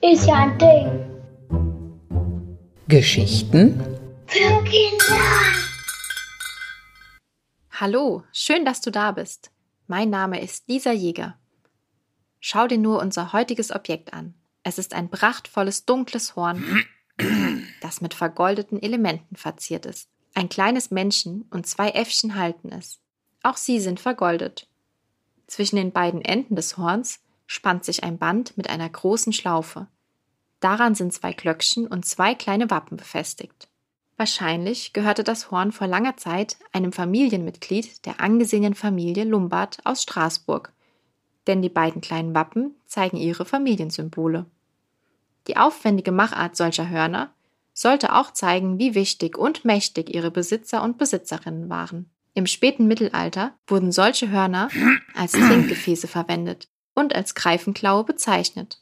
Ist ja ein Ding. Geschichten Für Kinder. Hallo, schön, dass du da bist. Mein Name ist Lisa Jäger. Schau dir nur unser heutiges Objekt an. Es ist ein prachtvolles dunkles Horn, das mit vergoldeten Elementen verziert ist. Ein kleines Männchen und zwei Äffchen halten es. Auch sie sind vergoldet. Zwischen den beiden Enden des Horns spannt sich ein Band mit einer großen Schlaufe. Daran sind zwei Glöckchen und zwei kleine Wappen befestigt. Wahrscheinlich gehörte das Horn vor langer Zeit einem Familienmitglied der angesehenen Familie Lombard aus Straßburg, denn die beiden kleinen Wappen zeigen ihre Familiensymbole. Die aufwendige Machart solcher Hörner sollte auch zeigen, wie wichtig und mächtig ihre Besitzer und Besitzerinnen waren. Im späten Mittelalter wurden solche Hörner als Trinkgefäße verwendet und als Greifenklaue bezeichnet.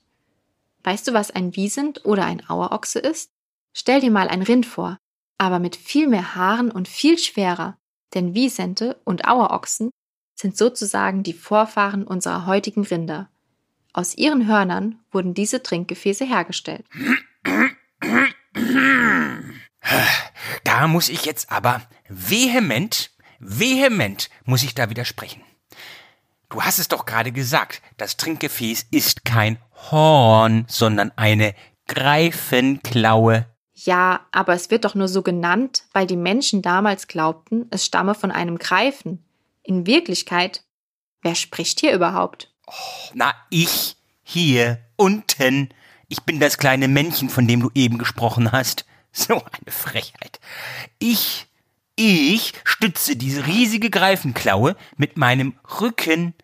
Weißt du, was ein Wiesent oder ein Auerochse ist? Stell dir mal ein Rind vor, aber mit viel mehr Haaren und viel schwerer, denn Wiesente und Auerochsen sind sozusagen die Vorfahren unserer heutigen Rinder. Aus ihren Hörnern wurden diese Trinkgefäße hergestellt. Da muss ich jetzt aber vehement, vehement muss ich da widersprechen. Du hast es doch gerade gesagt, das Trinkgefäß ist kein Horn, sondern eine Greifenklaue. Ja, aber es wird doch nur so genannt, weil die Menschen damals glaubten, es stamme von einem Greifen. In Wirklichkeit, wer spricht hier überhaupt? Na, ich hier unten. Ich bin das kleine Männchen, von dem du eben gesprochen hast. So eine Frechheit. Ich, ich stütze diese riesige Greifenklaue mit meinem Rücken.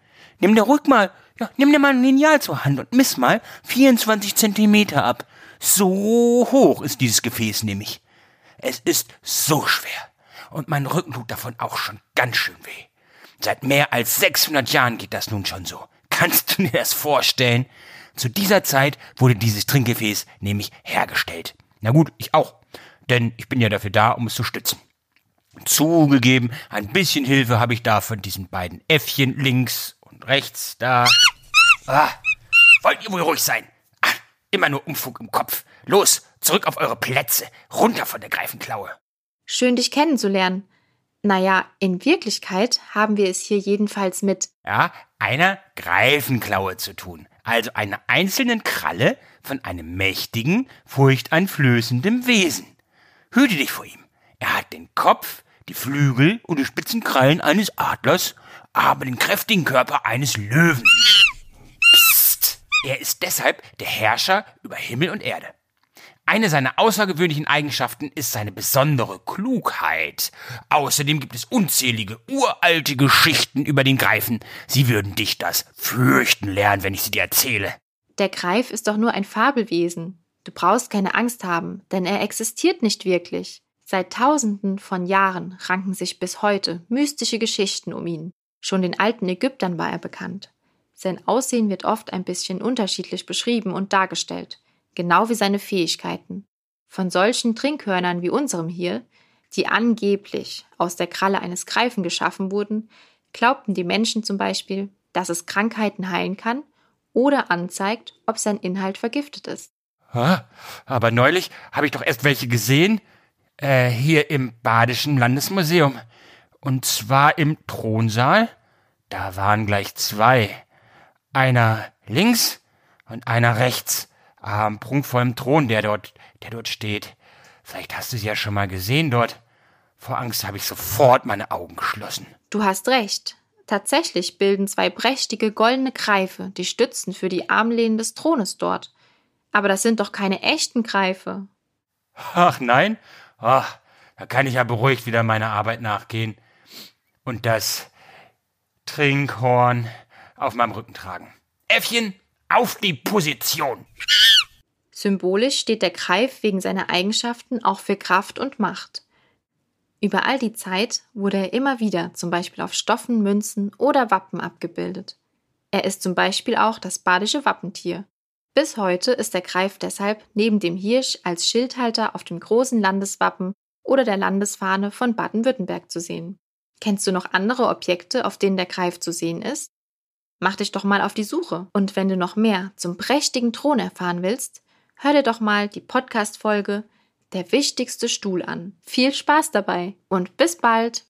Nimm dir ruhig mal, ja, nimm dir mal ein Lineal zur Hand und miss mal 24 Zentimeter ab. So hoch ist dieses Gefäß nämlich. Es ist so schwer. Und mein Rücken tut davon auch schon ganz schön weh. Seit mehr als 600 Jahren geht das nun schon so. Kannst du dir das vorstellen? Zu dieser Zeit wurde dieses Trinkgefäß nämlich hergestellt. Na gut, ich auch. Denn ich bin ja dafür da, um es zu stützen. Zugegeben, ein bisschen Hilfe habe ich da von diesen beiden Äffchen links und rechts da. Ah, wollt ihr wohl ruhig sein? Ah, immer nur Umfug im Kopf. Los, zurück auf eure Plätze, runter von der Greifenklaue. Schön, dich kennenzulernen. Naja, in Wirklichkeit haben wir es hier jedenfalls mit Ja, einer Greifenklaue zu tun. Also einer einzelnen Kralle von einem mächtigen, furchteinflößenden Wesen. Hüte dich vor ihm. Er hat den Kopf, die Flügel und die spitzen Krallen eines Adlers, aber den kräftigen Körper eines Löwen. Psst. Er ist deshalb der Herrscher über Himmel und Erde. Eine seiner außergewöhnlichen Eigenschaften ist seine besondere Klugheit. Außerdem gibt es unzählige uralte Geschichten über den Greifen. Sie würden dich das fürchten lernen, wenn ich sie dir erzähle. Der Greif ist doch nur ein Fabelwesen. Du brauchst keine Angst haben, denn er existiert nicht wirklich. Seit Tausenden von Jahren ranken sich bis heute mystische Geschichten um ihn. Schon den alten Ägyptern war er bekannt. Sein Aussehen wird oft ein bisschen unterschiedlich beschrieben und dargestellt, genau wie seine Fähigkeiten. Von solchen Trinkhörnern wie unserem hier, die angeblich aus der Kralle eines Greifen geschaffen wurden, glaubten die Menschen zum Beispiel, dass es Krankheiten heilen kann oder anzeigt, ob sein Inhalt vergiftet ist. Aber neulich habe ich doch erst welche gesehen. Äh, hier im Badischen Landesmuseum. Und zwar im Thronsaal. Da waren gleich zwei. Einer links und einer rechts. Am prunkvollen Thron, der dort, der dort steht. Vielleicht hast du sie ja schon mal gesehen dort. Vor Angst habe ich sofort meine Augen geschlossen. Du hast recht. Tatsächlich bilden zwei prächtige goldene Greife die Stützen für die Armlehnen des Thrones dort. Aber das sind doch keine echten Greife. Ach nein? Ach, da kann ich ja beruhigt wieder meiner Arbeit nachgehen. Und das Trinkhorn auf meinem Rücken tragen. Äffchen, auf die Position! Symbolisch steht der Greif wegen seiner Eigenschaften auch für Kraft und Macht. Über all die Zeit wurde er immer wieder zum Beispiel auf Stoffen, Münzen oder Wappen abgebildet. Er ist zum Beispiel auch das badische Wappentier. Bis heute ist der Greif deshalb neben dem Hirsch als Schildhalter auf dem großen Landeswappen oder der Landesfahne von Baden-Württemberg zu sehen. Kennst du noch andere Objekte, auf denen der Greif zu sehen ist? Mach dich doch mal auf die Suche. Und wenn du noch mehr zum prächtigen Thron erfahren willst, hör dir doch mal die Podcast-Folge Der wichtigste Stuhl an. Viel Spaß dabei und bis bald!